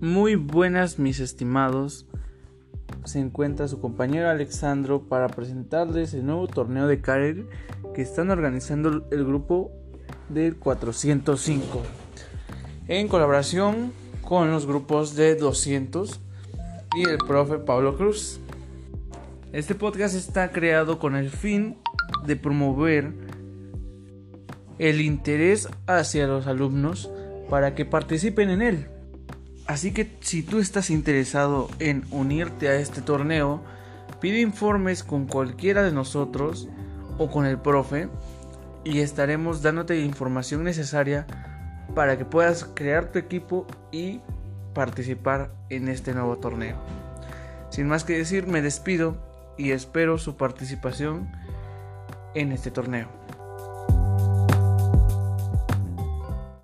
Muy buenas mis estimados. Se encuentra su compañero Alexandro para presentarles el nuevo torneo de Karel que están organizando el grupo del 405 en colaboración con los grupos de 200 y el profe Pablo Cruz. Este podcast está creado con el fin de promover el interés hacia los alumnos para que participen en él. Así que si tú estás interesado en unirte a este torneo, pide informes con cualquiera de nosotros o con el profe y estaremos dándote la información necesaria para que puedas crear tu equipo y participar en este nuevo torneo. Sin más que decir, me despido y espero su participación en este torneo.